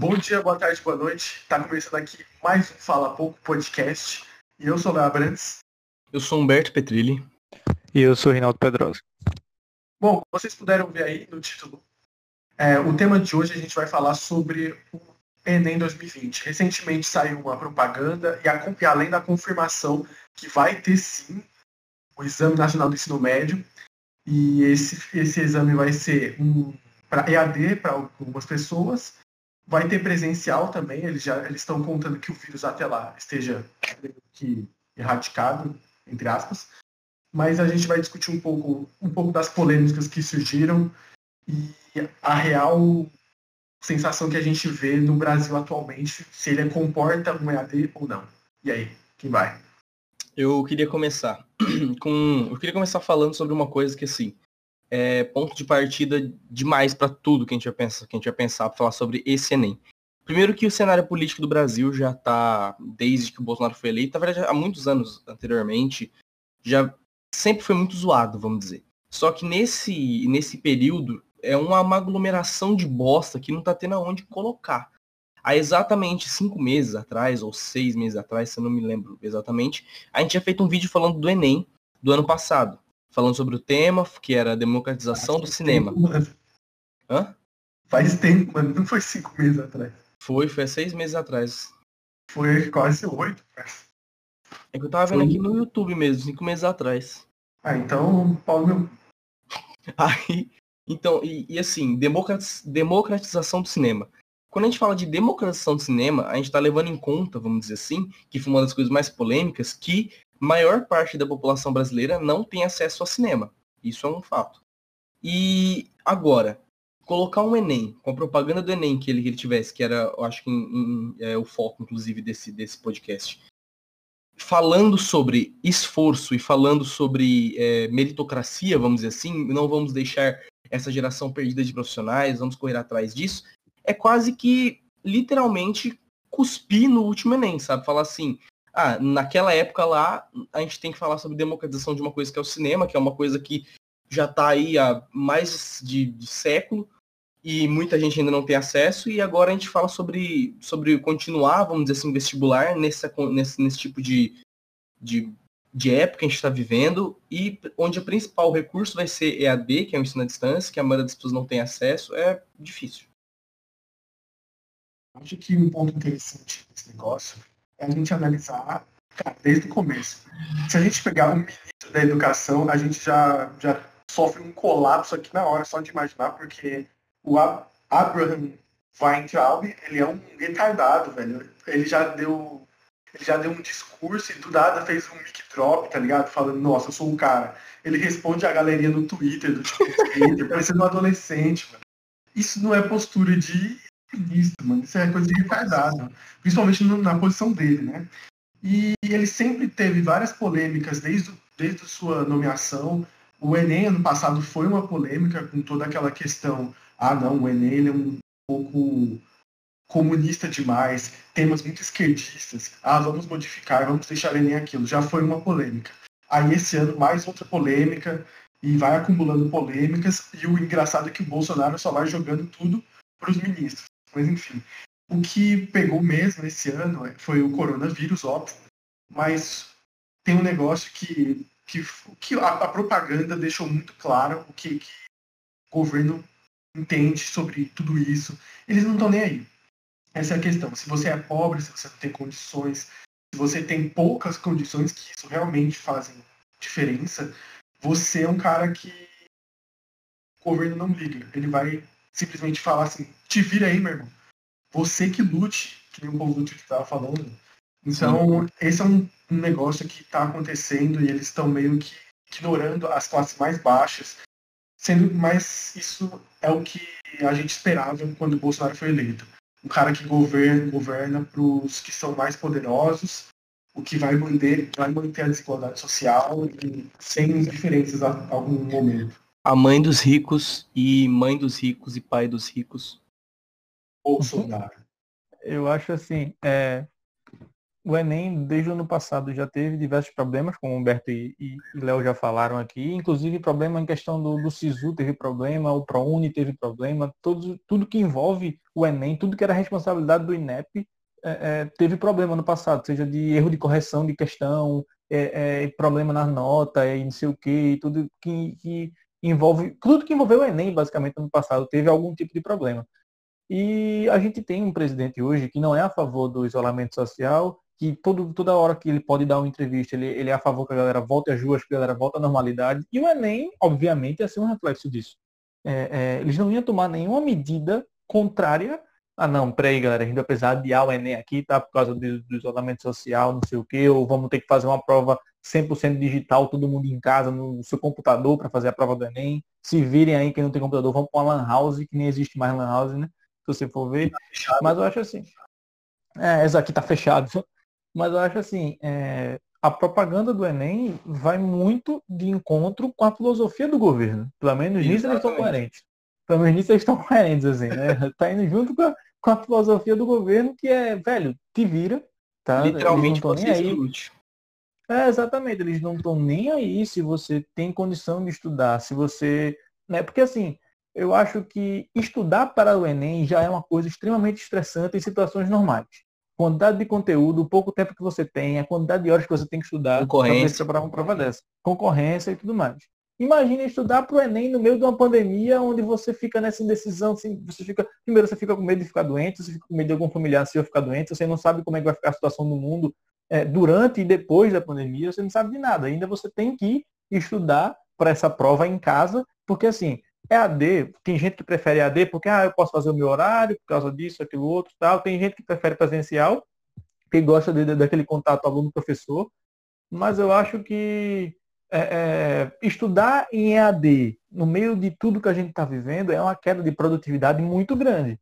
Bom dia, boa tarde, boa noite. Tá começando aqui mais um Fala Pouco podcast. E eu sou o Léo Abrantes. Eu sou Humberto Petrilli. E eu sou Reinaldo Pedrosa. Bom, vocês puderam ver aí no título, é, o tema de hoje a gente vai falar sobre o Enem 2020. Recentemente saiu uma propaganda e, a, e além da confirmação que vai ter sim o Exame Nacional do Ensino Médio, e esse, esse exame vai ser um para EAD para algumas pessoas, vai ter presencial também, eles já eles estão contando que o vírus até lá esteja que erradicado, entre aspas. Mas a gente vai discutir um pouco, um pouco das polêmicas que surgiram e a real sensação que a gente vê no Brasil atualmente, se ele comporta um EAD ou não. E aí, quem vai? Eu queria começar com, eu queria começar falando sobre uma coisa que assim é ponto de partida demais para tudo que a gente vai pensar, que a gente vai pensar falar sobre esse Enem. Primeiro que o cenário político do Brasil já está desde que o Bolsonaro foi eleito, na verdade há muitos anos anteriormente, já sempre foi muito zoado, vamos dizer. Só que nesse nesse período é uma aglomeração de bosta que não tá tendo aonde colocar. Há exatamente cinco meses atrás, ou seis meses atrás, se eu não me lembro exatamente, a gente tinha feito um vídeo falando do Enem do ano passado. Falando sobre o tema, que era a democratização Faz do cinema. Tempo, Hã? Faz tempo, mano. Não foi cinco meses atrás. Foi, foi seis meses atrás. Foi quase oito, cara. É que eu tava vendo foi... aqui no YouTube mesmo, cinco meses atrás. Ah, então, Paulo. Aí, então, e, e assim, democratização do cinema. Quando a gente fala de democratização do cinema, a gente está levando em conta, vamos dizer assim, que foi uma das coisas mais polêmicas, que maior parte da população brasileira não tem acesso ao cinema. Isso é um fato. E agora, colocar um Enem, com a propaganda do Enem que ele, que ele tivesse, que era, eu acho que em, em, é, o foco, inclusive, desse, desse podcast, falando sobre esforço e falando sobre é, meritocracia, vamos dizer assim, não vamos deixar essa geração perdida de profissionais, vamos correr atrás disso, é quase que literalmente cuspir no último Enem, sabe? Falar assim, ah, naquela época lá, a gente tem que falar sobre democratização de uma coisa que é o cinema, que é uma coisa que já está aí há mais de, de, século e muita gente ainda não tem acesso, e agora a gente fala sobre, sobre continuar, vamos dizer assim, vestibular nesse, nesse, nesse tipo de, de de época que a gente está vivendo e onde o principal recurso vai ser EAD, que é o ensino à distância, que a maioria das pessoas não tem acesso, é difícil. Acho que um ponto interessante desse negócio a gente analisar cara, desde o começo. Se a gente pegar o ministro da educação, a gente já, já sofre um colapso aqui na hora, só de imaginar, porque o Abraham Weintraub, ele é um retardado, velho. Ele já deu ele já deu um discurso e do nada fez um mic drop, tá ligado? Falando, nossa, eu sou um cara. Ele responde a galeria no Twitter, do tipo, Twitter, parecendo um adolescente, mano. Isso não é postura de ministro, mano. Isso é coisa de retardado. Principalmente na posição dele, né? E ele sempre teve várias polêmicas desde, desde sua nomeação. O Enem ano passado foi uma polêmica com toda aquela questão. Ah, não, o Enem é um pouco comunista demais, temas muito esquerdistas. Ah, vamos modificar, vamos deixar nem aquilo. Já foi uma polêmica. Aí esse ano mais outra polêmica e vai acumulando polêmicas e o engraçado é que o Bolsonaro só vai jogando tudo para os ministros. Mas enfim, o que pegou mesmo esse ano foi o coronavírus, óbvio, mas tem um negócio que, que, que a, a propaganda deixou muito claro o que, que o governo entende sobre tudo isso. Eles não estão nem aí. Essa é a questão. Se você é pobre, se você não tem condições, se você tem poucas condições que isso realmente fazem diferença, você é um cara que o governo não liga. Ele vai simplesmente falar assim, te vira aí, meu irmão. Você que lute, que nem o povo do Twitter estava falando. Então, Sim. esse é um, um negócio que está acontecendo e eles estão meio que ignorando as classes mais baixas, sendo mas isso é o que a gente esperava quando o Bolsonaro foi eleito um cara que governa, governa para os que são mais poderosos, o que vai manter, vai manter a desigualdade social e sem diferenças a algum momento. A mãe dos ricos e mãe dos ricos e pai dos ricos. Bolsonaro. Eu acho assim, é, o Enem, desde o ano passado, já teve diversos problemas, como o Humberto e, e, e Léo já falaram aqui, inclusive problema em questão do, do SISU teve problema, o ProUni teve problema, todo, tudo que envolve o Enem, tudo que era responsabilidade do INEP, é, é, teve problema no passado, seja de erro de correção de questão, é, é problema na nota, e não sei o que, tudo que, que, envolve, tudo que envolveu o Enem, basicamente, no passado, teve algum tipo de problema. E a gente tem um presidente hoje que não é a favor do isolamento social, que todo, toda hora que ele pode dar uma entrevista, ele, ele é a favor que a galera volte às ruas, que a galera volte à normalidade. E o Enem, obviamente, ia ser um reflexo disso. É, é, eles não iam tomar nenhuma medida contrária. Ah, não, peraí, galera, a gente vai precisar adiar o Enem aqui, tá? Por causa do, do isolamento social, não sei o quê, ou vamos ter que fazer uma prova 100% digital, todo mundo em casa, no seu computador, para fazer a prova do Enem. Se virem aí, quem não tem computador, vamos para uma Lan House, que nem existe mais Lan House, né? Se você for ver. Tá Mas eu acho assim. É, esse aqui tá fechado. Mas eu acho assim, é, a propaganda do Enem vai muito de encontro com a filosofia do governo. Pelo menos nisso eles estão coerentes. Pelo menos nisso eles estão coerentes, assim, né? Tá indo junto com a, com a filosofia do governo, que é, velho, te vira, tá? Literalmente nem aí. É, exatamente, eles não estão nem aí se você tem condição de estudar, se você. Né? Porque assim, eu acho que estudar para o Enem já é uma coisa extremamente estressante em situações normais quantidade de conteúdo, o pouco tempo que você tem, a quantidade de horas que você tem que estudar para preparar uma prova dessa. Concorrência e tudo mais. Imagine estudar para o Enem no meio de uma pandemia onde você fica nessa indecisão, assim, você fica, primeiro você fica com medo de ficar doente, você fica com medo de algum familiar seu ficar doente, você não sabe como é que vai ficar a situação no mundo é, durante e depois da pandemia, você não sabe de nada. Ainda você tem que estudar para essa prova em casa, porque assim, é AD, tem gente que prefere AD porque ah, eu posso fazer o meu horário por causa disso, aquilo outro, tal. Tem gente que prefere presencial, que gosta de, daquele contato aluno-professor. Mas eu acho que é, é, estudar em EAD, no meio de tudo que a gente está vivendo, é uma queda de produtividade muito grande.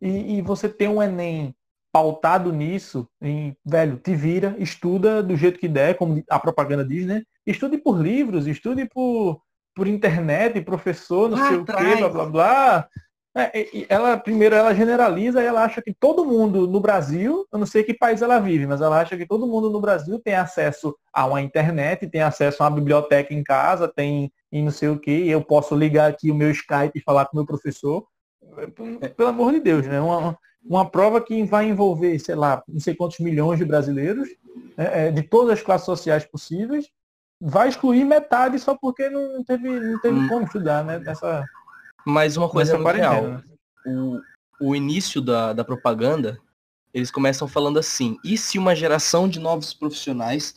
E, e, você tem um Enem pautado nisso, em, velho, te vira, estuda do jeito que der, como a propaganda diz, né? Estude por livros, estude por por internet, professor, não sei o quê, blá blá blá. É, ela primeiro ela generaliza e ela acha que todo mundo no Brasil, eu não sei que país ela vive, mas ela acha que todo mundo no Brasil tem acesso a uma internet, tem acesso a uma biblioteca em casa, tem e não sei o que, eu posso ligar aqui o meu Skype e falar com o meu professor. Pelo amor de Deus, né? Uma, uma prova que vai envolver, sei lá, não sei quantos milhões de brasileiros, é, é de todas as classes sociais possíveis, vai excluir metade só porque não teve, não teve hum. como estudar, né? Mas uma coisa é muito real. Né? O, o início da, da propaganda, eles começam falando assim, e se uma geração de novos profissionais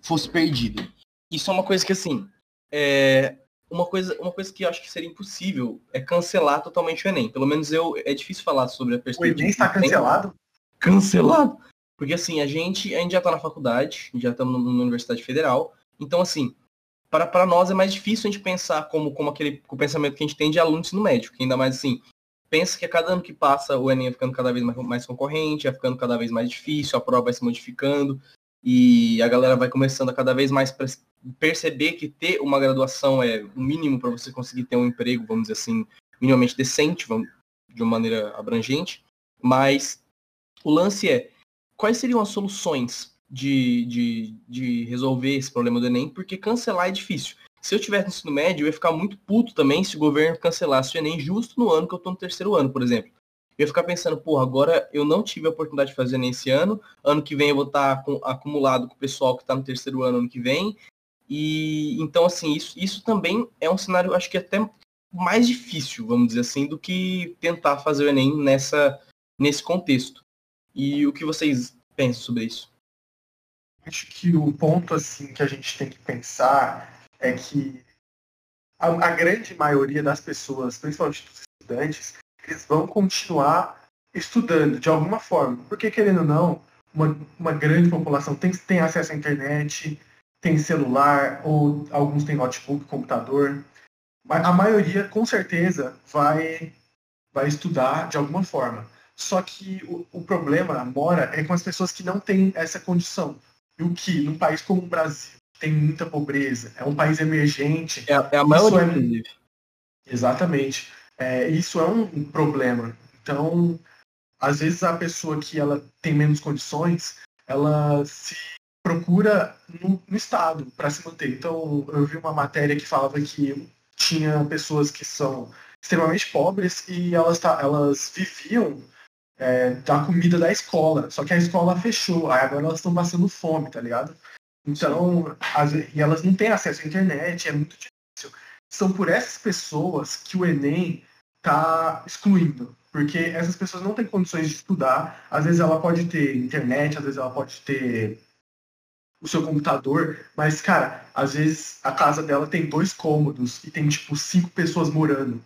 fosse perdida? Isso é uma coisa que assim, é, uma coisa, uma coisa que eu acho que seria impossível é cancelar totalmente o Enem. Pelo menos eu é difícil falar sobre a perspectiva. O Enem está cancelado? Cancelado. Porque assim, a gente, a gente já está na faculdade, já estamos na Universidade Federal, então, assim, para, nós é mais difícil a gente pensar como, como aquele o pensamento que a gente tem de alunos no médico, que ainda mais assim, pensa que a cada ano que passa o Enem vai ficando cada vez mais, mais concorrente, vai ficando cada vez mais difícil, a prova vai se modificando e a galera vai começando a cada vez mais perceber que ter uma graduação é o mínimo para você conseguir ter um emprego, vamos dizer assim, minimamente decente, vamos, de uma maneira abrangente. Mas o lance é, quais seriam as soluções de, de, de resolver esse problema do Enem, porque cancelar é difícil. Se eu tivesse no ensino médio, eu ia ficar muito puto também se o governo cancelasse o Enem justo no ano que eu estou no terceiro ano, por exemplo. Eu ia ficar pensando, porra, agora eu não tive a oportunidade de fazer Enem esse ano, ano que vem eu vou estar tá acumulado com o pessoal que está no terceiro ano ano que vem. E então, assim, isso, isso também é um cenário, acho que até mais difícil, vamos dizer assim, do que tentar fazer o Enem nessa, nesse contexto. E o que vocês pensam sobre isso? Acho que o ponto assim que a gente tem que pensar é que a, a grande maioria das pessoas, principalmente dos estudantes, eles vão continuar estudando de alguma forma, porque querendo ou não, uma, uma grande população tem, tem acesso à internet, tem celular, ou alguns têm notebook, computador. A maioria, com certeza, vai, vai estudar de alguma forma. Só que o, o problema mora é com as pessoas que não têm essa condição. E o que, num país como o Brasil, tem muita pobreza, é um país emergente. É, é a maioria, é... Exatamente. É, isso é um problema. Então, às vezes a pessoa que ela tem menos condições, ela se procura no, no Estado para se manter. Então, eu vi uma matéria que falava que tinha pessoas que são extremamente pobres e elas, tá, elas viviam é, da comida da escola. Só que a escola fechou, aí agora elas estão passando fome, tá ligado? Então, as, e elas não têm acesso à internet, é muito difícil. São por essas pessoas que o Enem está excluindo. Porque essas pessoas não têm condições de estudar. Às vezes ela pode ter internet, às vezes ela pode ter o seu computador, mas, cara, às vezes a casa dela tem dois cômodos e tem, tipo, cinco pessoas morando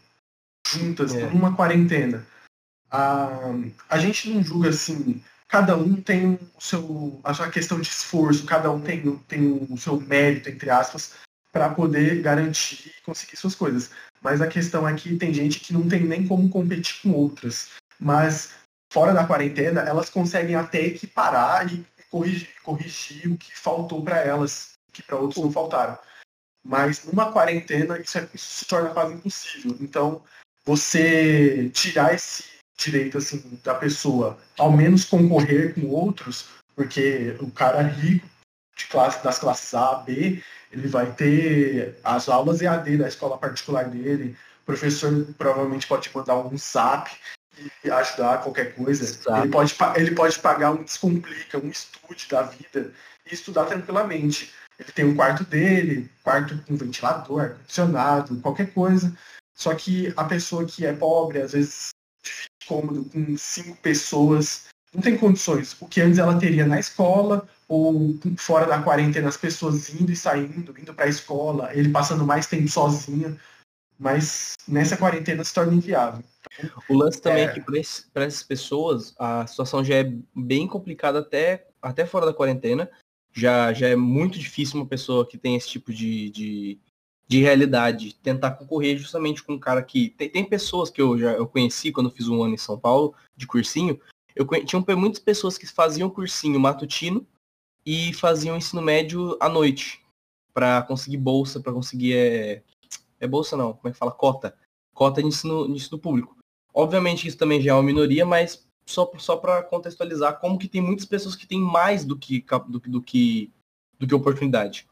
juntas é. por uma quarentena. A, a gente não julga assim, cada um tem o seu, a sua questão de esforço, cada um tem, tem o seu mérito, entre aspas, para poder garantir e conseguir suas coisas. Mas a questão é que tem gente que não tem nem como competir com outras. Mas fora da quarentena, elas conseguem até equiparar e corrigir, corrigir o que faltou para elas, que para outros não faltaram. Mas numa quarentena, isso, é, isso, se torna quase impossível. Então, você tirar esse direito assim da pessoa, ao menos concorrer com outros, porque o cara rico de classe, das classes A, B, ele vai ter as aulas EAD da escola particular dele, o professor provavelmente pode mandar um SAP e ajudar qualquer coisa. Ele pode, ele pode pagar um Descomplica, um estude da vida e estudar tranquilamente. Ele tem um quarto dele, quarto com ventilador, ar-condicionado, qualquer coisa. Só que a pessoa que é pobre, às vezes cômodo com cinco pessoas, não tem condições. O que antes ela teria na escola, ou fora da quarentena, as pessoas indo e saindo, indo para a escola, ele passando mais tempo sozinho. Mas nessa quarentena se torna inviável. O lance também é, é que para essas pessoas a situação já é bem complicada até, até fora da quarentena. Já, já é muito difícil uma pessoa que tem esse tipo de, de, de realidade tentar concorrer justamente com um cara que. Tem, tem pessoas que eu já eu conheci quando fiz um ano em São Paulo de cursinho. Eu tinha muitas pessoas que faziam cursinho matutino e faziam ensino médio à noite para conseguir bolsa, para conseguir é, é bolsa não, como é que fala cota, cota de ensino, de ensino público. Obviamente isso também já é uma minoria, mas só, só para contextualizar como que tem muitas pessoas que têm mais do que, do, do, que, do que oportunidade.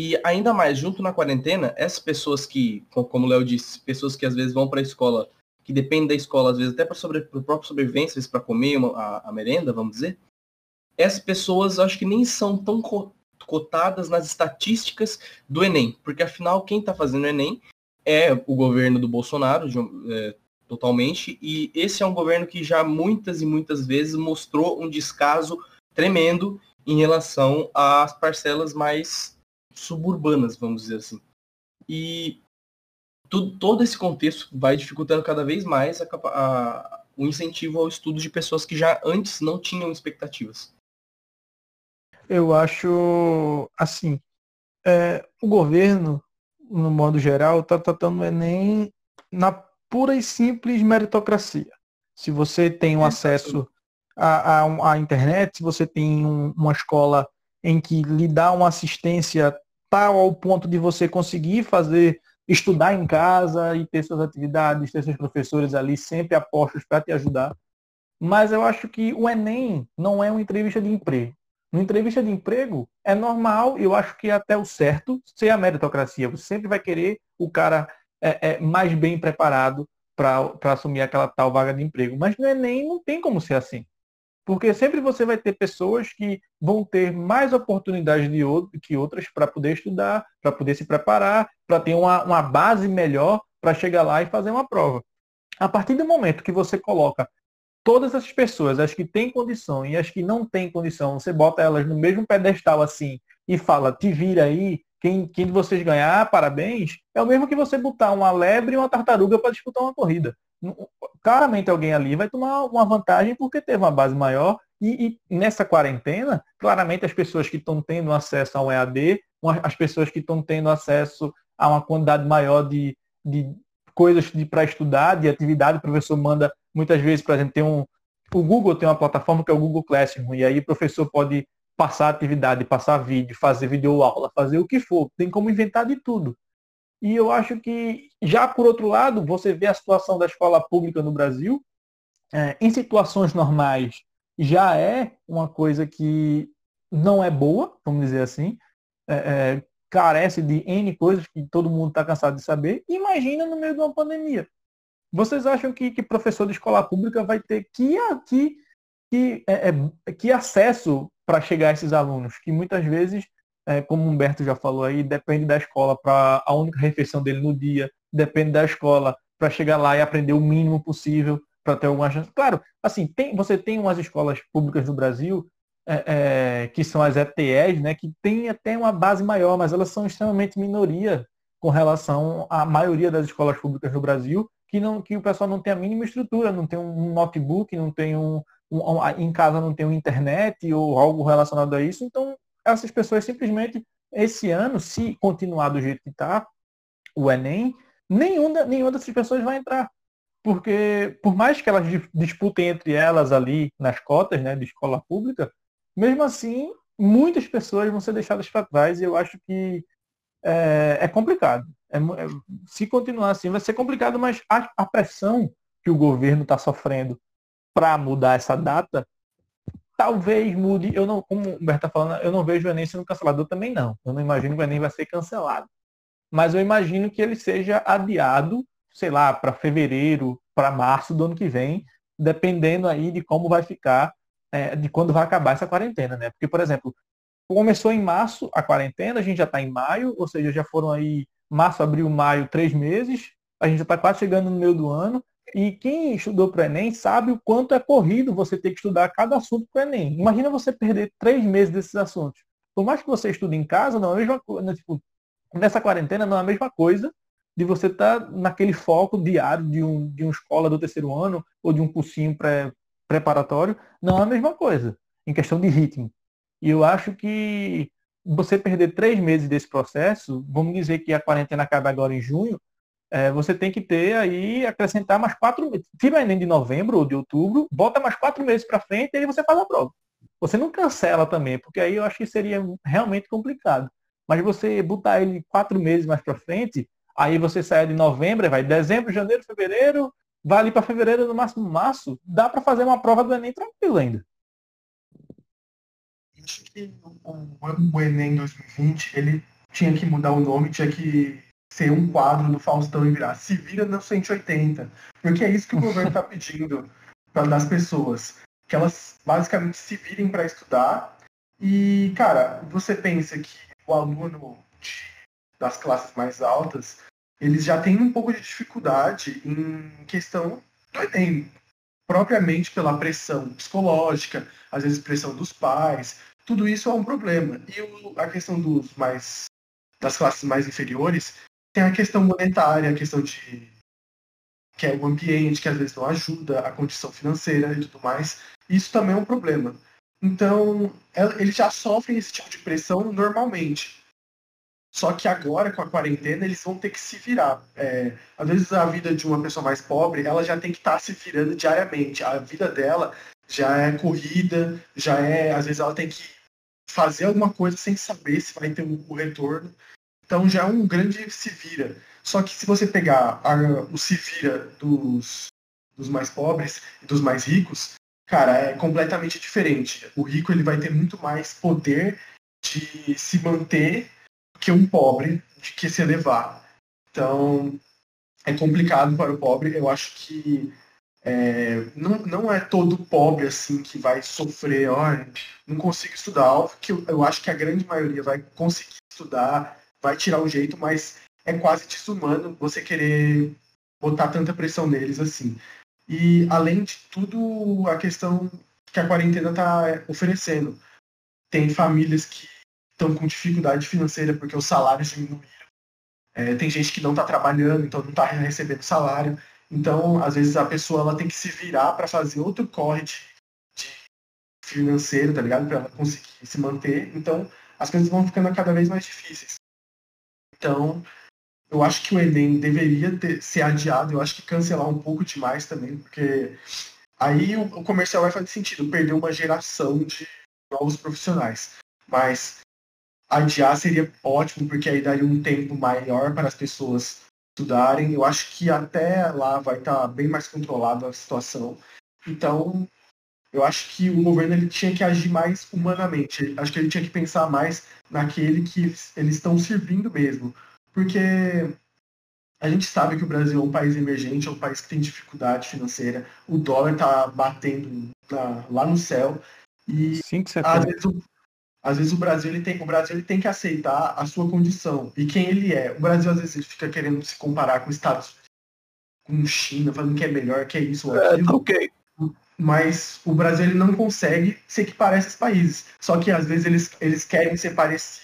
E ainda mais, junto na quarentena, essas pessoas que, como o Léo disse, pessoas que às vezes vão para a escola, que dependem da escola, às vezes até para sobre, própria sobrevivência, para comer uma, a, a, merenda, vamos dizer, essas pessoas acho que nem são tão cotadas nas estatísticas do Enem, porque afinal quem está fazendo o Enem é o governo do Bolsonaro, de, é, totalmente. E esse é um governo que já muitas e muitas vezes mostrou um descaso tremendo em relação às parcelas mais suburbanas, vamos dizer assim. E tudo, todo esse contexto vai dificultando cada vez mais a, a, o incentivo ao estudo de pessoas que já antes não tinham expectativas. Eu acho assim, é, o governo, no modo geral, está tratando o Enem na pura e simples meritocracia. Se você tem um acesso à, à, à internet, se você tem um, uma escola em que lhe dá uma assistência tal ao ponto de você conseguir fazer, estudar em casa e ter suas atividades, ter seus professores ali sempre apostos para te ajudar. Mas eu acho que o Enem não é uma entrevista de emprego. Uma entrevista de emprego é normal, eu acho que é até o certo, ser a meritocracia. Você sempre vai querer o cara é, é mais bem preparado para assumir aquela tal vaga de emprego. Mas no Enem não tem como ser assim. Porque sempre você vai ter pessoas que vão ter mais oportunidades de que outras para poder estudar, para poder se preparar, para ter uma, uma base melhor para chegar lá e fazer uma prova. A partir do momento que você coloca todas essas pessoas, as que têm condição e as que não têm condição, você bota elas no mesmo pedestal assim e fala, te vira aí, quem, quem de vocês ganhar, parabéns, é o mesmo que você botar uma lebre e uma tartaruga para disputar uma corrida. Claramente alguém ali vai tomar uma vantagem porque teve uma base maior e, e nessa quarentena, claramente as pessoas que estão tendo acesso ao EAD, as pessoas que estão tendo acesso a uma quantidade maior de, de coisas para estudar, de atividade, o professor manda muitas vezes, por exemplo, tem um, o Google tem uma plataforma que é o Google Classroom, e aí o professor pode passar atividade, passar vídeo, fazer videoaula, fazer o que for. Tem como inventar de tudo. E eu acho que, já por outro lado, você vê a situação da escola pública no Brasil, é, em situações normais, já é uma coisa que não é boa, vamos dizer assim, é, é, carece de N coisas que todo mundo está cansado de saber. Imagina no meio de uma pandemia. Vocês acham que, que professor de escola pública vai ter que, que, que, é, é, que acesso para chegar a esses alunos? Que muitas vezes, é, como o Humberto já falou aí, depende da escola para a única refeição dele no dia, depende da escola para chegar lá e aprender o mínimo possível para ter alguma chance. Claro, assim, tem, você tem umas escolas públicas no Brasil é, é, que são as ETEs, né, que tem até uma base maior, mas elas são extremamente minoria com relação à maioria das escolas públicas no Brasil, que, não, que o pessoal não tem a mínima estrutura, não tem um notebook, não tem um, um, em casa não tem um internet ou algo relacionado a isso. Então, essas pessoas simplesmente, esse ano, se continuar do jeito que está, o Enem, nenhuma, nenhuma dessas pessoas vai entrar. Porque, por mais que elas disputem entre elas ali nas cotas né, de escola pública, mesmo assim, muitas pessoas vão ser deixadas para trás e eu acho que é, é complicado. É, é, se continuar assim, vai ser complicado, mas a, a pressão que o governo está sofrendo para mudar essa data, talvez mude. Eu não, como o Humberto está falando, eu não vejo o Enem sendo cancelado. Eu também não. Eu não imagino que o Enem vai ser cancelado. Mas eu imagino que ele seja adiado, sei lá, para fevereiro, para março do ano que vem, dependendo aí de como vai ficar, é, de quando vai acabar essa quarentena, né? Porque, por exemplo, começou em março a quarentena, a gente já está em maio, ou seja, já foram aí março, abril, maio, três meses, a gente já está quase chegando no meio do ano, e quem estudou para o Enem sabe o quanto é corrido você ter que estudar cada assunto para o Enem. Imagina você perder três meses desses assuntos. Por mais que você estude em casa, não é a mesma coisa. Né, tipo, nessa quarentena não é a mesma coisa de você estar tá naquele foco diário de um, de uma escola do terceiro ano ou de um cursinho pré, preparatório. Não é a mesma coisa, em questão de ritmo. E eu acho que você perder três meses desse processo, vamos dizer que a quarentena acaba agora em junho, é, você tem que ter aí, acrescentar mais quatro meses. Se vai nem de novembro ou de outubro, bota mais quatro meses para frente e aí você faz a prova. Você não cancela também, porque aí eu acho que seria realmente complicado. Mas você botar ele quatro meses mais para frente, aí você sai de novembro, vai dezembro, janeiro, fevereiro, vai ali para fevereiro, no máximo março, dá para fazer uma prova do Enem tranquilo ainda acho que o, o Enem 2020 ele tinha que mudar o nome, tinha que ser um quadro do Faustão e virar Se vira no 180. Porque é isso que o governo está pedindo para das pessoas. Que elas basicamente se virem para estudar. E, cara, você pensa que o aluno de, das classes mais altas, eles já têm um pouco de dificuldade em questão do Enem. Propriamente pela pressão psicológica, às vezes pressão dos pais, tudo isso é um problema. E o, a questão dos mais das classes mais inferiores tem a questão monetária, a questão de que é o ambiente que às vezes não ajuda, a condição financeira e tudo mais. Isso também é um problema. Então, é, eles já sofrem esse tipo de pressão normalmente. Só que agora, com a quarentena, eles vão ter que se virar. É, às vezes, a vida de uma pessoa mais pobre, ela já tem que estar tá se virando diariamente. A vida dela já é corrida, já é. Às vezes, ela tem que fazer alguma coisa sem saber se vai ter o retorno. Então já é um grande se vira. Só que se você pegar a, o se vira dos, dos mais pobres e dos mais ricos, cara, é completamente diferente. O rico ele vai ter muito mais poder de se manter que um pobre de que se elevar. Então é complicado para o pobre. Eu acho que é, não, não é todo pobre assim que vai sofrer, ó, não consigo estudar, algo que eu, eu, acho que a grande maioria vai conseguir estudar, vai tirar o jeito, mas é quase desumano você querer botar tanta pressão neles assim. E além de tudo, a questão que a quarentena está oferecendo. Tem famílias que estão com dificuldade financeira porque os salários diminuíram. É, tem gente que não está trabalhando, então não está recebendo salário. Então, às vezes, a pessoa ela tem que se virar para fazer outro corre de, de financeiro, tá ligado? Para ela conseguir se manter. Então, as coisas vão ficando cada vez mais difíceis. Então, eu acho que o Enem deveria ter, ser adiado, eu acho que cancelar um pouco demais também, porque aí o, o comercial vai fazer sentido, perder uma geração de novos profissionais. Mas adiar seria ótimo, porque aí daria um tempo maior para as pessoas estudarem. Eu acho que até lá vai estar tá bem mais controlada a situação. Então, eu acho que o governo ele tinha que agir mais humanamente. Acho que ele tinha que pensar mais naquele que eles estão servindo mesmo. Porque A gente sabe que o Brasil é um país emergente, é um país que tem dificuldade financeira. O dólar tá batendo na, lá no céu. E Sim, que você às vezes, o, às vezes o Brasil ele tem o Brasil ele tem que aceitar a sua condição e quem ele é. O Brasil às vezes ele fica querendo se comparar com Estados Unidos, com China, falando que é melhor, que é isso ou É, aquilo. tá ok. Mas o Brasil ele não consegue se equiparar a esses países. Só que às vezes eles, eles querem ser parecidos.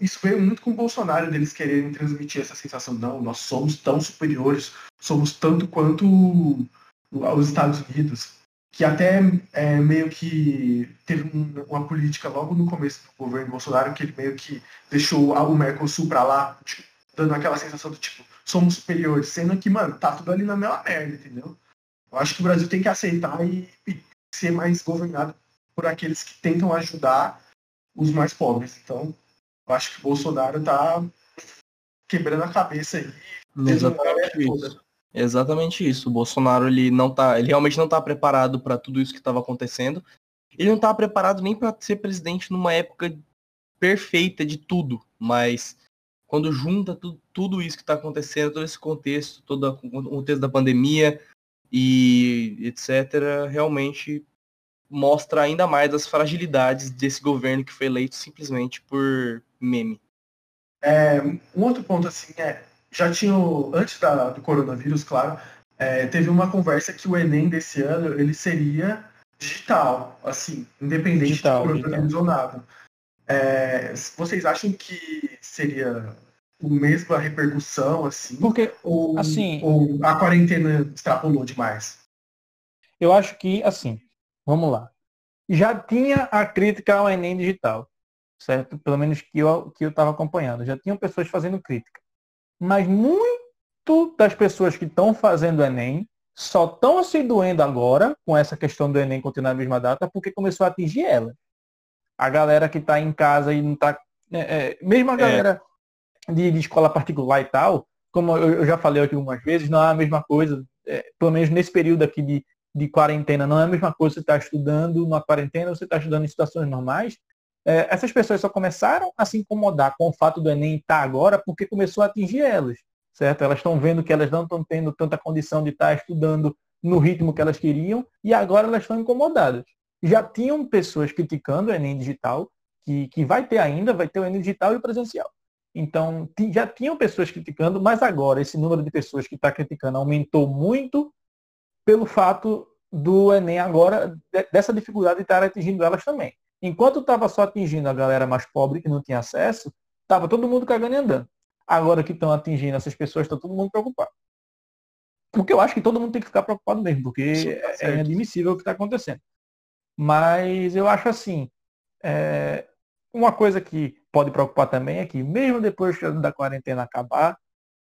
Isso veio muito com o Bolsonaro, deles quererem transmitir essa sensação, não, nós somos tão superiores, somos tanto quanto os Estados Unidos, que até é, meio que teve um- uma política logo no começo do governo Bolsonaro, que ele meio que deixou o Mercosul pra lá, tipo, dando aquela sensação do tipo, somos superiores, sendo que, mano, tá tudo ali na mesma merda, entendeu? Eu acho que o Brasil tem que aceitar e, e ser mais governado por aqueles que tentam ajudar os mais pobres. Então, eu acho que o Bolsonaro tá quebrando a cabeça aí. Exatamente isso. Exatamente isso. O Bolsonaro ele não tá, ele realmente não tá preparado para tudo isso que estava acontecendo. Ele não tá preparado nem para ser presidente numa época perfeita de tudo, mas quando junta tu- tudo isso que está acontecendo, todo esse contexto, todo o contexto da pandemia e etc, realmente mostra ainda mais as fragilidades desse governo que foi eleito simplesmente por meme. É, um outro ponto assim é, já tinha, antes da- do coronavírus, claro, é, teve uma conversa que o Enem desse ano ele seria digital, assim, independente Digital, do coronavírus ou nada. É, vocês acham que seria o mesmo a repercussão, assim? Porque, Ou, assim- ou a quarentena extrapolou demais? eu acho que, assim, vamos lá. Já tinha a crítica ao Enem digital, certo? Pelo menos que eu que eu estava acompanhando. Já tinham pessoas fazendo crítica. Mas muito das pessoas que estão fazendo o Enem só estão se doendo agora com essa questão do Enem continuar na mesma data porque começou a atingir ela. A galera que está em casa e não está. mesmo a galera de, de escola particular e tal, como eu, eu já falei aqui algumas vezes, não é a mesma coisa, é, pelo menos nesse período aqui de, de quarentena, não é a mesma coisa você estar estudando na quarentena ou você está estudando em situações normais. É, essas pessoas só começaram a se incomodar com o fato do Enem estar agora porque começou a atingir elas, certo? Elas estão vendo que elas não estão tendo tanta condição de estar estudando no ritmo que elas queriam e agora elas estão incomodadas. Já tinham pessoas criticando o Enem digital, que, que vai ter ainda, vai ter o Enem digital e o presencial. Então, já tinham pessoas criticando, mas agora esse número de pessoas que está criticando aumentou muito pelo fato do Enem agora, de- dessa dificuldade de estar atingindo elas também. Enquanto estava só atingindo a galera mais pobre que não tinha acesso, estava todo mundo cagando e andando. Agora que estão atingindo essas pessoas, está todo mundo preocupado. Porque eu acho que todo mundo tem que ficar preocupado mesmo, porque tá é- é inadmissível o que está acontecendo. Mas eu acho assim, é, uma coisa que pode preocupar também é que mesmo depois que da quarentena acabar,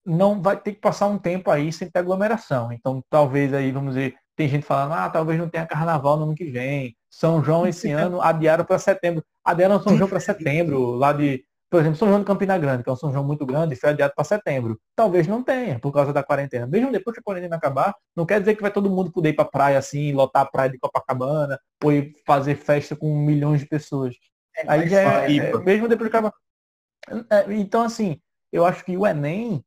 não vai ter que passar um tempo aí sem ter aglomeração. Então talvez aí, vamos dizer, tem gente falando, ah, talvez não tenha carnaval no ano que vem. São João esse ano adiaram para setembro. Adiaram São João para setembro, lá de, por exemplo, São João de Campina Grande, que é um São João muito grande, foi adiado para setembro. Talvez não tenha, por causa da quarentena. Mesmo depois que a quarentena acabar, não quer dizer que vai todo mundo poder ir para praia assim, lotar a praia de Copacabana, ou ir fazer festa com milhões de pessoas. Aí Mas já é, vai, é, mesmo depois acaba. É, Então, assim, eu acho que o Enem,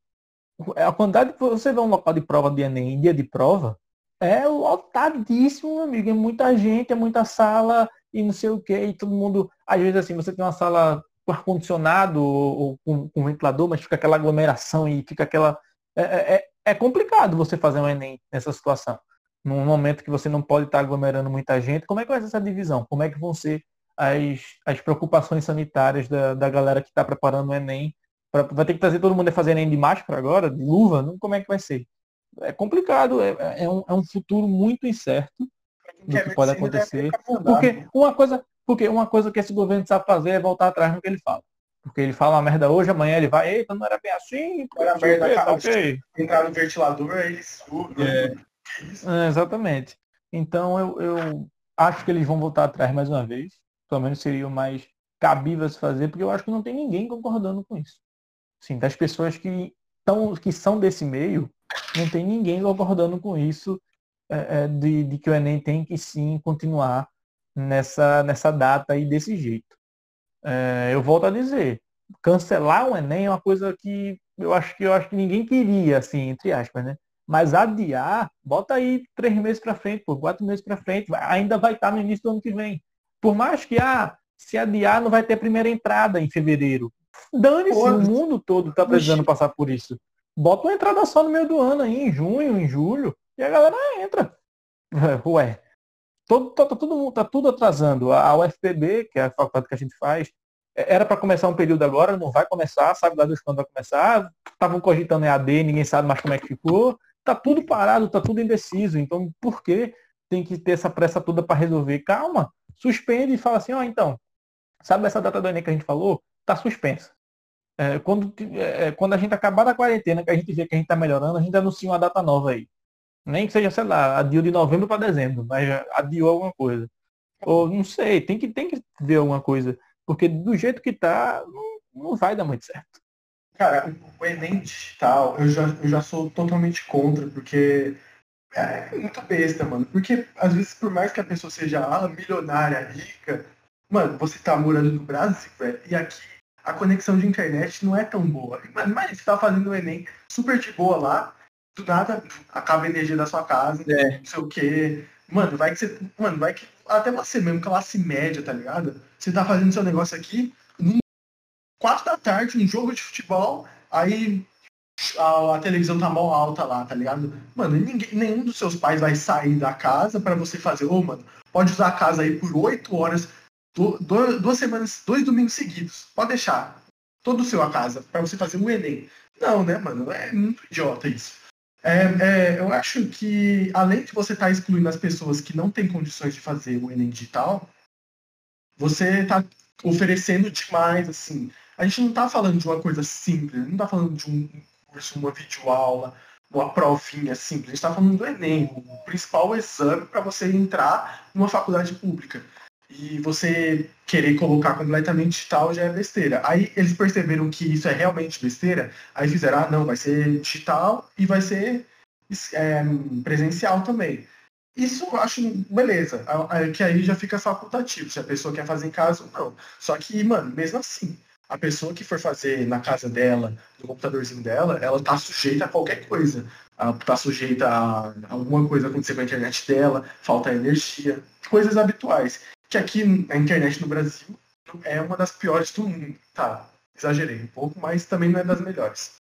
a quantidade que você vê um local de prova de Enem em dia de prova, é lotadíssimo, meu amigo. É muita gente, é muita sala e não sei o que, e todo mundo. Às vezes assim, você tem uma sala com ar-condicionado ou, ou com, com ventilador, mas fica aquela aglomeração e fica aquela. É, é, é complicado você fazer um Enem nessa situação. Num momento que você não pode estar aglomerando muita gente, como é que vai ser essa divisão? Como é que vão ser as, as preocupações sanitárias da, da galera que está preparando o Enem? Pra- vai ter que trazer todo mundo a fazer Enem de máscara agora, de luva? Não, como é que vai ser? É complicado, é, é um, é um futuro muito incerto do que pode acontecer. Porque uma coisa, porque uma coisa que esse governo sabe fazer é voltar atrás no que ele fala. Porque ele fala uma merda hoje, amanhã ele vai, eita, não era bem assim, Era merda, tá cara. ok. entrar no ventilador, eles surtam. É. É, exatamente. Então eu, eu acho que eles vão voltar atrás mais uma vez. Pelo menos seria o mais cabível se fazer, porque eu acho que não tem ninguém concordando com isso. Sim, das pessoas que, tão, que são desse meio, não tem ninguém concordando com isso, é, é, de, de que o Enem tem que sim continuar nessa, nessa data e desse jeito. É, eu volto a dizer, cancelar o Enem é uma coisa que eu acho que eu acho que ninguém queria, assim, entre aspas, né? Mas adiar, bota aí três meses para frente, por quatro meses para frente, ainda vai estar no início do ano que vem. Por mais que, ah, se adiar, não vai ter primeira entrada em fevereiro. Dane-se, o mundo todo tá precisando passar por isso. Bota uma entrada só no meio do ano aí, em junho, em julho, e a galera entra. Ué, todo, tá, tá, todo mundo, tá tudo atrasando. A UFPB, que é a faculdade que a gente faz, é, era para começar um período agora, não vai começar, sabe lá Deus quando vai começar. Estavam cogitando EAD, ninguém sabe mais como é que ficou. Tá tudo parado, tá tudo indeciso. Então, por que tem que ter essa pressa toda para resolver? Calma, suspende e fala assim, ó, oh, então, sabe essa data do Enem que a gente falou? Tá suspensa. É, quando, é, quando a gente acabar da quarentena, que a gente vê que a gente tá melhorando, a gente anuncia uma data nova aí. Nem que seja, sei lá, adiou de novembro para dezembro, mas adiou alguma coisa. Ou não sei, tem que, tem que ver alguma coisa. Porque do jeito que tá, não, não vai dar muito certo. Cara, o Enem digital, eu já, eu já sou totalmente contra, porque é muito besta, mano. Porque, às vezes, por mais que a pessoa seja ah, milionária, rica, mano, você tá morando no Brasil, velho, e aqui a conexão de internet não é tão boa. Mas você tá fazendo o Enem super de boa lá, do nada acaba a energia da sua casa, é. não sei o quê. Mano, vai que você. Mano, vai que. Até você mesmo, classe média, tá ligado? Você tá fazendo seu negócio aqui, num, quatro da tarde, um jogo de futebol, aí a, a, televisão tá mal alta lá, tá ligado? Mano, ninguém, nenhum dos seus pais vai sair da casa para você fazer, ô, oh, mano, pode usar a casa aí por oito horas, do, do, duas semanas, dois domingos seguidos. Pode deixar. Todo o seu a casa, para você fazer o Enem. Não, né, mano? É muito idiota isso. É, é, eu acho que, além de você estar tá excluindo as pessoas que não têm condições de fazer o Enem digital, você está oferecendo demais, assim. A gente não está falando de uma coisa simples, não está falando de um curso, uma videoaula, uma provinha simples. A gente está falando do Enem, o principal exame para você entrar numa faculdade pública e você querer colocar completamente digital já é besteira. Aí eles perceberam que isso é realmente besteira, aí fizeram, ah, não, vai ser digital e vai ser é, presencial também. Isso eu acho beleza, que aí já fica facultativo, se a pessoa quer fazer em casa ou não. Só que, mano, mesmo assim, a pessoa que for fazer na casa dela, no computadorzinho dela, ela tá sujeita a qualquer coisa. Ela tá sujeita a alguma coisa acontecer com a internet dela, falta energia, coisas habituais que aqui a internet no Brasil é uma das piores do mundo. Tá, exagerei um pouco, mas também não é das melhores.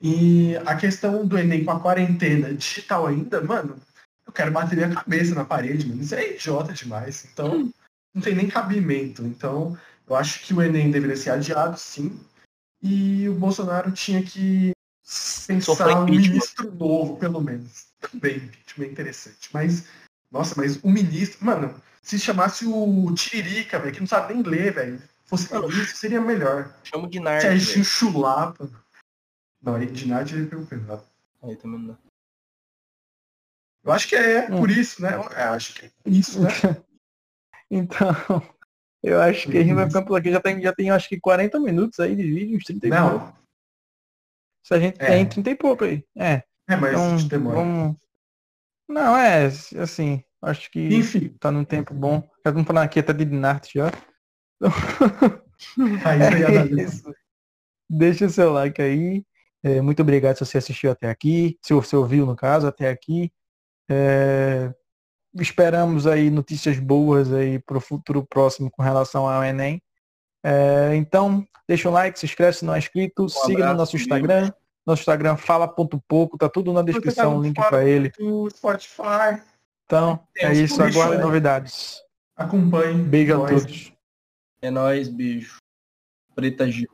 E a questão do Enem com a quarentena digital ainda, mano, eu quero bater minha cabeça na parede, mano. Isso é idiota demais. Então, não tem nem cabimento. Então, eu acho que o Enem deveria ser adiado, sim. E o Bolsonaro tinha que pensar um ministro novo, pelo menos. Também, impeachment é interessante. Mas, nossa, mas o ministro. Mano, se chamasse o Tiririca, velho, que não sabe nem ler, velho, fosse isso, seria melhor. Chamo de Nard. Serginho Chulapa. Não, aí de Nard ele pegou pesado. Aí também não dá. Eu acho que é hum. por isso, né? É, acho que é por isso, né? então, eu acho que a gente vai ficando por aqui. Já tem, já tem acho que 40 minutos aí de vídeo, uns 30 não. pouco. Se a gente é. tem 30 e pouco aí. É. É, mas então, demora. Vamos... Não, é, assim, Acho que Enfim. tá num tempo bom. Já estamos falando aqui até de Dinart já. é isso. Deixa o seu like aí. É, muito obrigado se você assistiu até aqui, se você ouviu no caso até aqui. É, esperamos aí notícias boas aí para o futuro próximo com relação ao Enem. É, então, deixa um like, se inscreve se não é inscrito, um siga no nosso Instagram. Nosso Instagram fala.pouco, tá tudo na descrição, o link para ele. Spotify. Então, é isso. Aguardem novidades. Acompanhe. Beijo a todos. É nóis, beijo. Preta Gil.